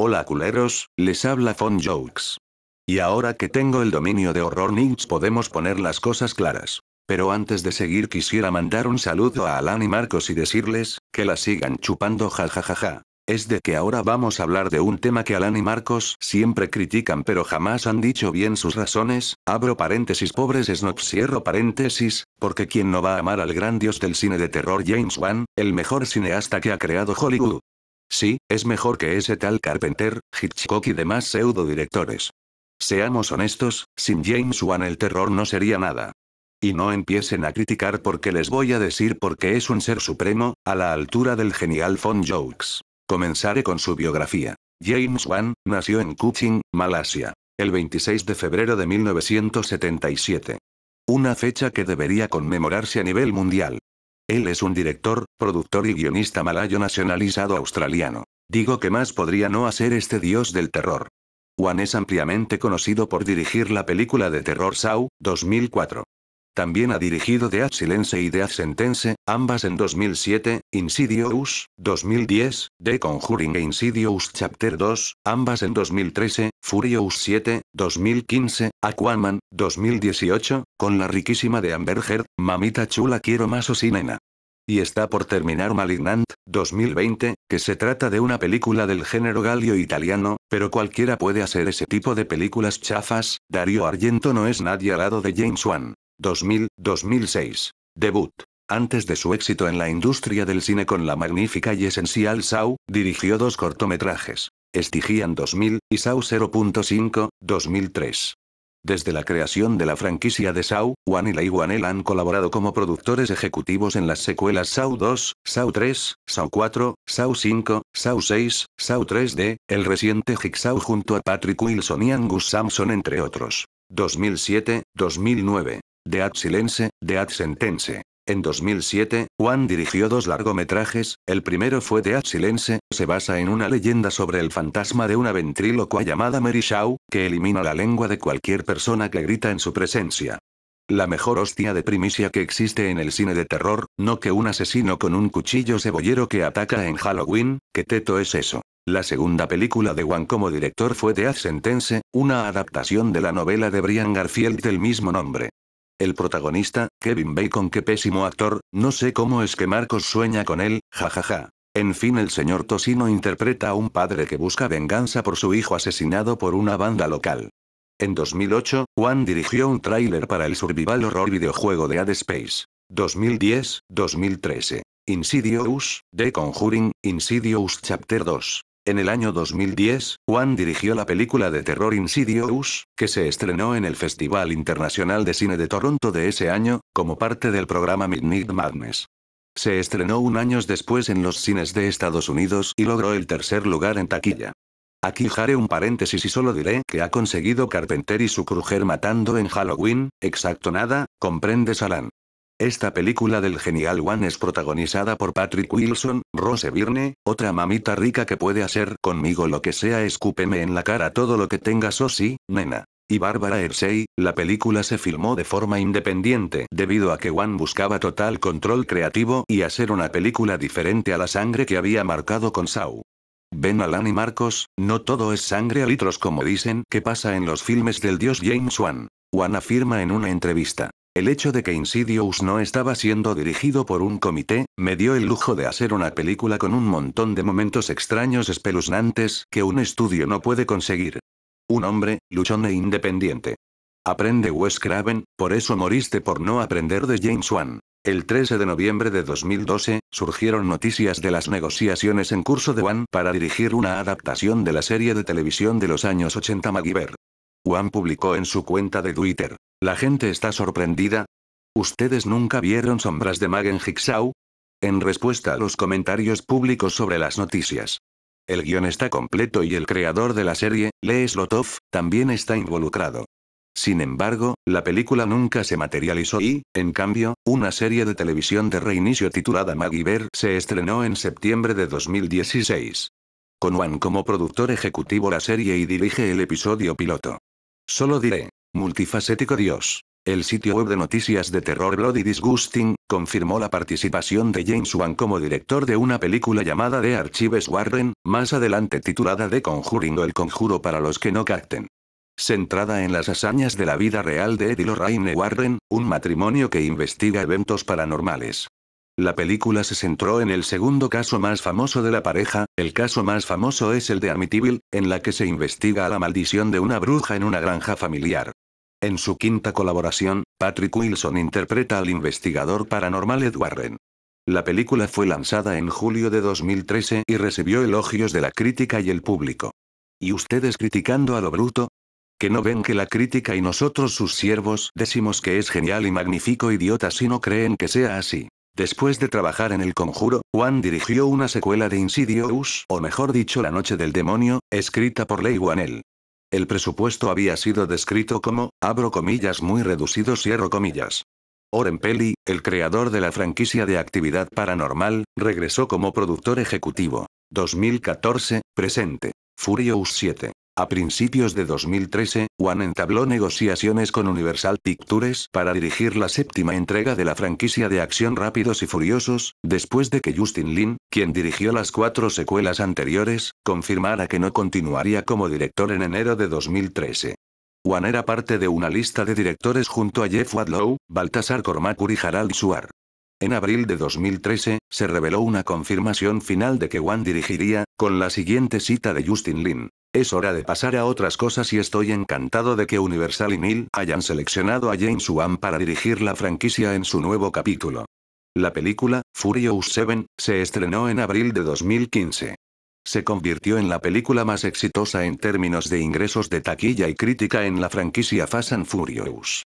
Hola culeros, les habla Fon Jokes. Y ahora que tengo el dominio de Horror Ninja podemos poner las cosas claras. Pero antes de seguir quisiera mandar un saludo a Alan y Marcos y decirles, que la sigan chupando jajajaja. Es de que ahora vamos a hablar de un tema que Alan y Marcos siempre critican pero jamás han dicho bien sus razones, abro paréntesis pobres snobs cierro paréntesis, porque quien no va a amar al gran dios del cine de terror James Wan, el mejor cineasta que ha creado Hollywood. Sí, es mejor que ese tal Carpenter, Hitchcock y demás pseudo directores. Seamos honestos, sin James Wan el terror no sería nada. Y no empiecen a criticar porque les voy a decir porque es un ser supremo, a la altura del genial Fon Jokes. Comenzaré con su biografía. James Wan, nació en Kuching, Malasia. El 26 de febrero de 1977. Una fecha que debería conmemorarse a nivel mundial. Él es un director, productor y guionista malayo nacionalizado australiano. Digo que más podría no hacer este dios del terror. Wan es ampliamente conocido por dirigir la película de terror Saw, 2004. También ha dirigido Death Silence y Death Sentence, ambas en 2007, Insidious, 2010, The Conjuring e Insidious Chapter 2, ambas en 2013, Furious 7, 2015, Aquaman, 2018, con la riquísima de Amber Heard, Mamita Chula Quiero Más o nena. Y está por terminar Malignant, 2020, que se trata de una película del género galio italiano, pero cualquiera puede hacer ese tipo de películas chafas, Dario Argento no es nadie al lado de James Wan. 2000-2006. Debut. Antes de su éxito en la industria del cine con la magnífica y esencial Saw, dirigió dos cortometrajes. Estigian 2000, y Saw 0.5, 2003. Desde la creación de la franquicia de Saw, Wan y Wanel han colaborado como productores ejecutivos en las secuelas Saw 2, Saw 3, Saw 4, Saw 5, Saw 6, Saw 3D, el reciente Jigsaw junto a Patrick Wilson y Angus Sampson entre otros. 2007, 2009. Dead Silence, Dead Sentence. En 2007, Juan dirigió dos largometrajes, el primero fue Dead Silence, se basa en una leyenda sobre el fantasma de una ventrílocua llamada Mary Shaw, que elimina la lengua de cualquier persona que grita en su presencia. La mejor hostia de primicia que existe en el cine de terror, no que un asesino con un cuchillo cebollero que ataca en Halloween, ¿qué teto es eso? La segunda película de Wan como director fue Death Sentence, una adaptación de la novela de Brian Garfield del mismo nombre. El protagonista, Kevin Bacon, qué pésimo actor, no sé cómo es que Marcos sueña con él, jajaja. En fin, el señor Tosino interpreta a un padre que busca venganza por su hijo asesinado por una banda local. En 2008, Juan dirigió un tráiler para el survival horror videojuego de Ad Space. 2010, 2013. Insidious, The Conjuring, Insidious Chapter 2. En el año 2010, Juan dirigió la película de terror Insidious, que se estrenó en el Festival Internacional de Cine de Toronto de ese año, como parte del programa Midnight Madness. Se estrenó un año después en los cines de Estados Unidos y logró el tercer lugar en taquilla. Aquí haré un paréntesis y solo diré que ha conseguido Carpenter y su crujer matando en Halloween, exacto nada, comprende Salan. Esta película del genial One es protagonizada por Patrick Wilson, Rose Byrne, otra mamita rica que puede hacer conmigo lo que sea escúpeme en la cara todo lo que tengas oh sí, nena. Y Barbara Hershey, la película se filmó de forma independiente debido a que One buscaba total control creativo y hacer una película diferente a la sangre que había marcado con Saw. Ven Alan y Marcos, no todo es sangre a litros como dicen que pasa en los filmes del dios James Wan. Wan afirma en una entrevista. El hecho de que Insidious no estaba siendo dirigido por un comité, me dio el lujo de hacer una película con un montón de momentos extraños espeluznantes que un estudio no puede conseguir. Un hombre, luchón e independiente. Aprende Wes Craven, por eso moriste por no aprender de James Wan. El 13 de noviembre de 2012, surgieron noticias de las negociaciones en curso de Wan para dirigir una adaptación de la serie de televisión de los años 80 MacGyver. Wan publicó en su cuenta de Twitter. La gente está sorprendida. ¿Ustedes nunca vieron Sombras de Magen Jigsaw? En respuesta a los comentarios públicos sobre las noticias. El guion está completo y el creador de la serie, Lee Slotov, también está involucrado. Sin embargo, la película nunca se materializó y, en cambio, una serie de televisión de reinicio titulada Maggie Bear se estrenó en septiembre de 2016. Con Wan como productor ejecutivo la serie y dirige el episodio piloto. Solo diré, multifacético Dios. El sitio web de noticias de terror Bloody Disgusting, confirmó la participación de James Wan como director de una película llamada The Archives Warren, más adelante titulada The Conjuring o El Conjuro para los que no capten. Centrada en las hazañas de la vida real de Ed y Lorraine Warren, un matrimonio que investiga eventos paranormales. La película se centró en el segundo caso más famoso de la pareja, el caso más famoso es el de Amityville, en la que se investiga la maldición de una bruja en una granja familiar. En su quinta colaboración, Patrick Wilson interpreta al investigador paranormal Ed Warren. La película fue lanzada en julio de 2013 y recibió elogios de la crítica y el público. ¿Y ustedes criticando a lo bruto? ¿Que no ven que la crítica y nosotros sus siervos decimos que es genial y magnífico idiotas si no creen que sea así? Después de trabajar en El Conjuro, Juan dirigió una secuela de Insidious, o mejor dicho La Noche del Demonio, escrita por Leigh Whannell. El presupuesto había sido descrito como, abro comillas muy reducido cierro comillas. Oren Peli, el creador de la franquicia de actividad paranormal, regresó como productor ejecutivo. 2014, presente. Furious 7. A principios de 2013, Wan entabló negociaciones con Universal Pictures para dirigir la séptima entrega de la franquicia de acción Rápidos y Furiosos, después de que Justin Lin, quien dirigió las cuatro secuelas anteriores, confirmara que no continuaría como director en enero de 2013. Wan era parte de una lista de directores junto a Jeff Wadlow, Baltasar Cormacur y Harald Suar. En abril de 2013, se reveló una confirmación final de que Wan dirigiría, con la siguiente cita de Justin Lin. Es hora de pasar a otras cosas y estoy encantado de que Universal y Mill hayan seleccionado a James Wan para dirigir la franquicia en su nuevo capítulo. La película, Furious 7, se estrenó en abril de 2015. Se convirtió en la película más exitosa en términos de ingresos de taquilla y crítica en la franquicia Fast and Furious.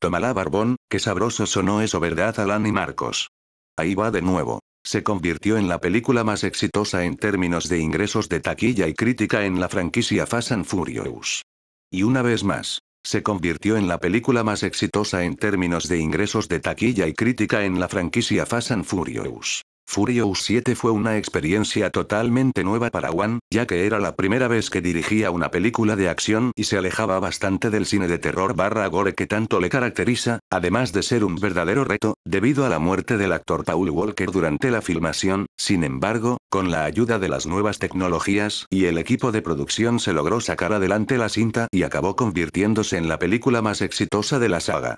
Tómala barbón, que sabroso sonó eso verdad Alan y Marcos. Ahí va de nuevo se convirtió en la película más exitosa en términos de ingresos de taquilla y crítica en la franquicia Fast and Furious. Y una vez más, se convirtió en la película más exitosa en términos de ingresos de taquilla y crítica en la franquicia Fast and Furious. Furious 7 fue una experiencia totalmente nueva para Wan, ya que era la primera vez que dirigía una película de acción y se alejaba bastante del cine de terror barra gore que tanto le caracteriza, además de ser un verdadero reto, debido a la muerte del actor Paul Walker durante la filmación, sin embargo, con la ayuda de las nuevas tecnologías y el equipo de producción se logró sacar adelante la cinta y acabó convirtiéndose en la película más exitosa de la saga.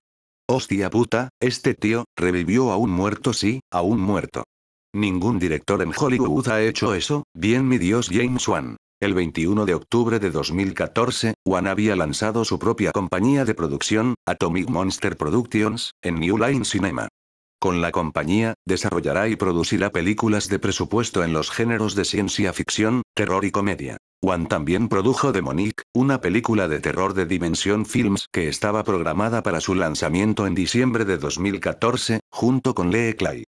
Hostia puta, este tío, revivió a un muerto sí, a un muerto. Ningún director en Hollywood ha hecho eso, bien mi Dios James Wan. El 21 de octubre de 2014, Wan había lanzado su propia compañía de producción, Atomic Monster Productions, en New Line Cinema. Con la compañía, desarrollará y producirá películas de presupuesto en los géneros de ciencia ficción, terror y comedia. Wan también produjo Demonic, una película de terror de Dimension Films que estaba programada para su lanzamiento en diciembre de 2014, junto con Lee Clay.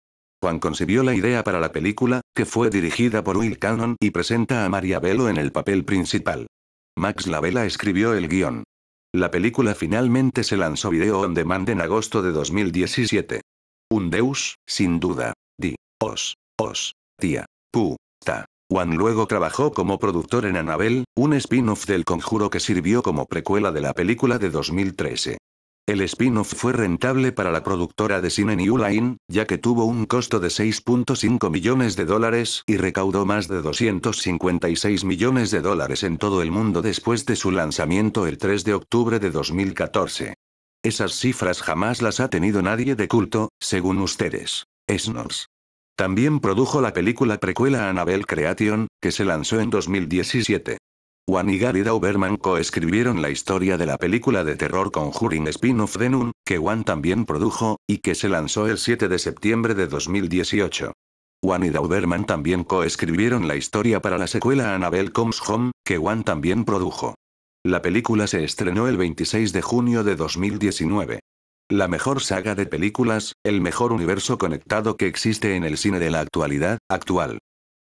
Juan concibió la idea para la película, que fue dirigida por Will Cannon y presenta a Maria Bello en el papel principal. Max Lavella escribió el guion. La película finalmente se lanzó video on demand en agosto de 2017. Un deus, sin duda. Di. Os. Os. Tía. Pu. Ta. Juan luego trabajó como productor en Annabelle, un spin-off del conjuro que sirvió como precuela de la película de 2013. El spin-off fue rentable para la productora de cine New Line, ya que tuvo un costo de 6.5 millones de dólares y recaudó más de 256 millones de dólares en todo el mundo después de su lanzamiento el 3 de octubre de 2014. Esas cifras jamás las ha tenido nadie de culto, según ustedes. Esnos. También produjo la película precuela Annabelle Creation, que se lanzó en 2017. Juan y Dauberman coescribieron la historia de la película de terror Conjuring spin-off de que Juan también produjo, y que se lanzó el 7 de septiembre de 2018. Juan y Dauberman también coescribieron la historia para la secuela Annabelle Comes Home, que Juan también produjo. La película se estrenó el 26 de junio de 2019. La mejor saga de películas, el mejor universo conectado que existe en el cine de la actualidad, actual.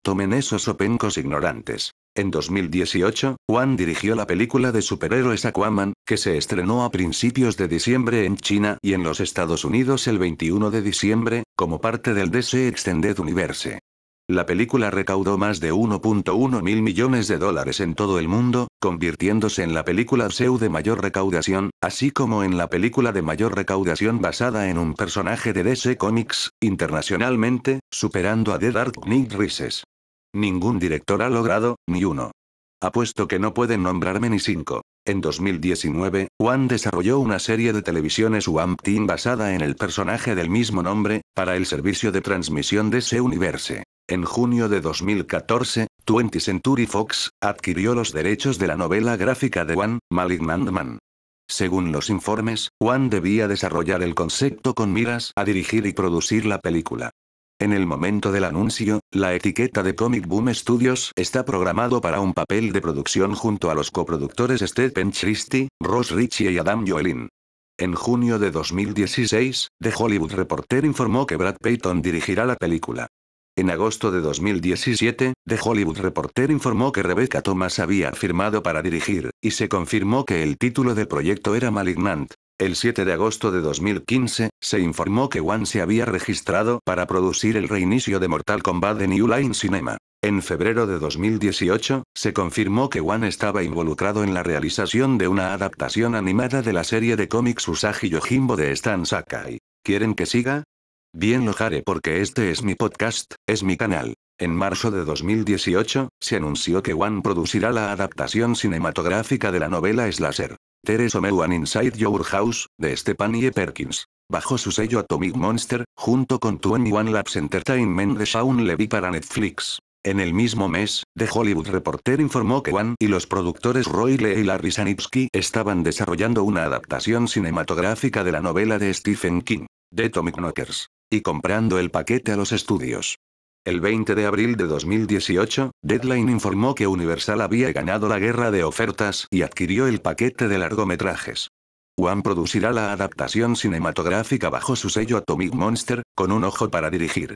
Tomen esos opencos ignorantes. En 2018, Juan dirigió la película de superhéroes Aquaman, que se estrenó a principios de diciembre en China y en los Estados Unidos el 21 de diciembre, como parte del DC Extended Universe. La película recaudó más de 1.1 mil millones de dólares en todo el mundo, convirtiéndose en la película SEU de mayor recaudación, así como en la película de mayor recaudación basada en un personaje de DC Comics, internacionalmente, superando a The Dark Knight Rises. Ningún director ha logrado, ni uno. Apuesto que no pueden nombrarme ni cinco. En 2019, Wan desarrolló una serie de televisiones Swamp Team basada en el personaje del mismo nombre, para el servicio de transmisión de ese universe. En junio de 2014, 20 Century Fox adquirió los derechos de la novela gráfica de One, Malignant Man. Según los informes, One debía desarrollar el concepto con miras a dirigir y producir la película. En el momento del anuncio, la etiqueta de Comic Boom Studios está programado para un papel de producción junto a los coproductores Stephen Christie, Ross Ritchie y Adam Joelin. En junio de 2016, The Hollywood Reporter informó que Brad Payton dirigirá la película. En agosto de 2017, The Hollywood Reporter informó que Rebecca Thomas había firmado para dirigir, y se confirmó que el título del proyecto era Malignant. El 7 de agosto de 2015, se informó que One se había registrado para producir el reinicio de Mortal Kombat de New Line Cinema. En febrero de 2018, se confirmó que One estaba involucrado en la realización de una adaptación animada de la serie de cómics Usagi Yojimbo de Stan Sakai. ¿Quieren que siga? Bien lo haré porque este es mi podcast, es mi canal. En marzo de 2018, se anunció que One producirá la adaptación cinematográfica de la novela Slasher. Teres Omewan Inside Your House, de Stephanie Perkins. Bajo su sello Atomic Monster, junto con 21 Labs Entertainment de Shaun Levy para Netflix. En el mismo mes, The Hollywood Reporter informó que One y los productores Roy Lee y Larry Sanitsky estaban desarrollando una adaptación cinematográfica de la novela de Stephen King, The Atomic Knockers y comprando el paquete a los estudios. El 20 de abril de 2018, Deadline informó que Universal había ganado la guerra de ofertas y adquirió el paquete de largometrajes. One producirá la adaptación cinematográfica bajo su sello Atomic Monster, con un ojo para dirigir.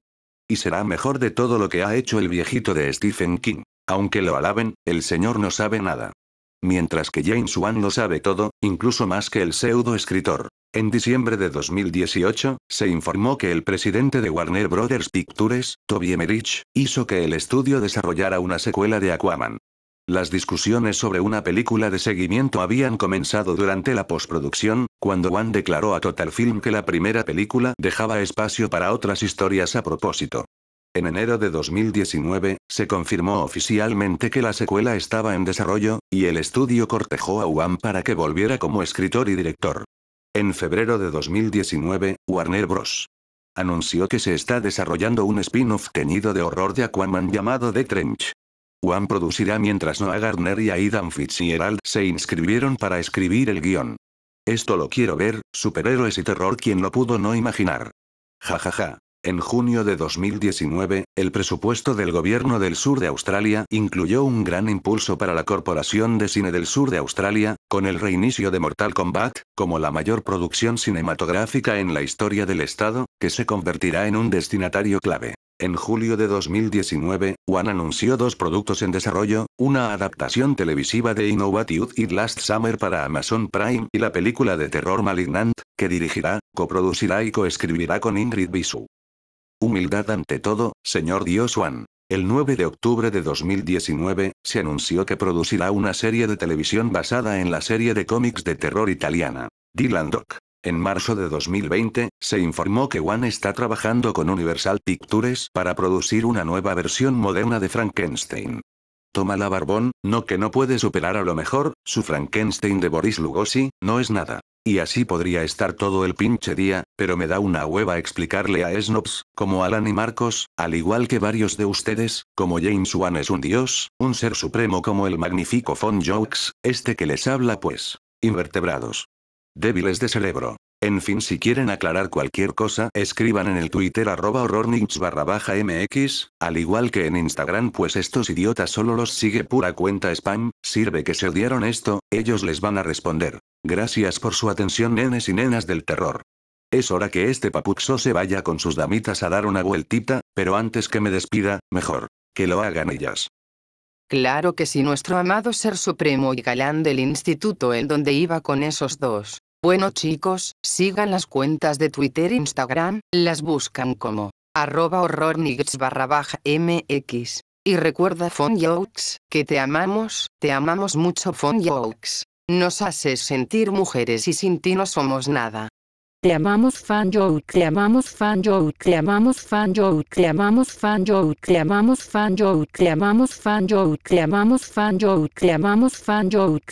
Y será mejor de todo lo que ha hecho el viejito de Stephen King. Aunque lo alaben, el señor no sabe nada. Mientras que James Wan lo sabe todo, incluso más que el pseudo escritor. En diciembre de 2018, se informó que el presidente de Warner Brothers Pictures, Toby Emmerich, hizo que el estudio desarrollara una secuela de Aquaman. Las discusiones sobre una película de seguimiento habían comenzado durante la postproducción, cuando Wan declaró a Total Film que la primera película dejaba espacio para otras historias a propósito. En enero de 2019, se confirmó oficialmente que la secuela estaba en desarrollo, y el estudio cortejó a Wan para que volviera como escritor y director. En febrero de 2019, Warner Bros. anunció que se está desarrollando un spin-off teñido de horror de Aquaman llamado The Trench. One producirá mientras Noah Gardner y Aidan Fitzgerald se inscribieron para escribir el guion. Esto lo quiero ver, superhéroes y terror quien lo pudo no imaginar. Jajaja. Ja, ja. En junio de 2019, el presupuesto del gobierno del sur de Australia incluyó un gran impulso para la Corporación de Cine del Sur de Australia, con el reinicio de Mortal Kombat, como la mayor producción cinematográfica en la historia del estado, que se convertirá en un destinatario clave. En julio de 2019, One anunció dos productos en desarrollo, una adaptación televisiva de Innovative It Last Summer para Amazon Prime y la película de terror Malignant, que dirigirá, coproducirá y coescribirá con Ingrid Bisu. Humildad ante todo, señor Dios Juan. El 9 de octubre de 2019, se anunció que producirá una serie de televisión basada en la serie de cómics de terror italiana, Dylan Doc. En marzo de 2020, se informó que One está trabajando con Universal Pictures para producir una nueva versión moderna de Frankenstein. Toma la barbón, no que no puede superar a lo mejor, su Frankenstein de Boris Lugosi, no es nada. Y así podría estar todo el pinche día, pero me da una hueva explicarle a Snobs, como Alan y Marcos, al igual que varios de ustedes, como James Wan es un dios, un ser supremo como el magnífico Fon Jokes, este que les habla pues. Invertebrados. Débiles de cerebro. En fin, si quieren aclarar cualquier cosa, escriban en el Twitter arroba barra baja mx, al igual que en Instagram pues estos idiotas solo los sigue pura cuenta spam, sirve que se odiaron esto, ellos les van a responder. Gracias por su atención nenes y nenas del terror. Es hora que este papuxo se vaya con sus damitas a dar una vueltita, pero antes que me despida, mejor, que lo hagan ellas. Claro que sí, nuestro amado ser supremo y galán del instituto en donde iba con esos dos. Bueno chicos, sigan las cuentas de Twitter e Instagram, las buscan como arroba horrornix barra baja mx. Y recuerda Fonjokes, que te amamos, te amamos mucho Fonjokes. Nos haces sentir mujeres y sin ti no somos nada. Te amamos fan te amamos fan te amamos fan te amamos fan te amamos fan te amamos fan te amamos fan te amamos fan.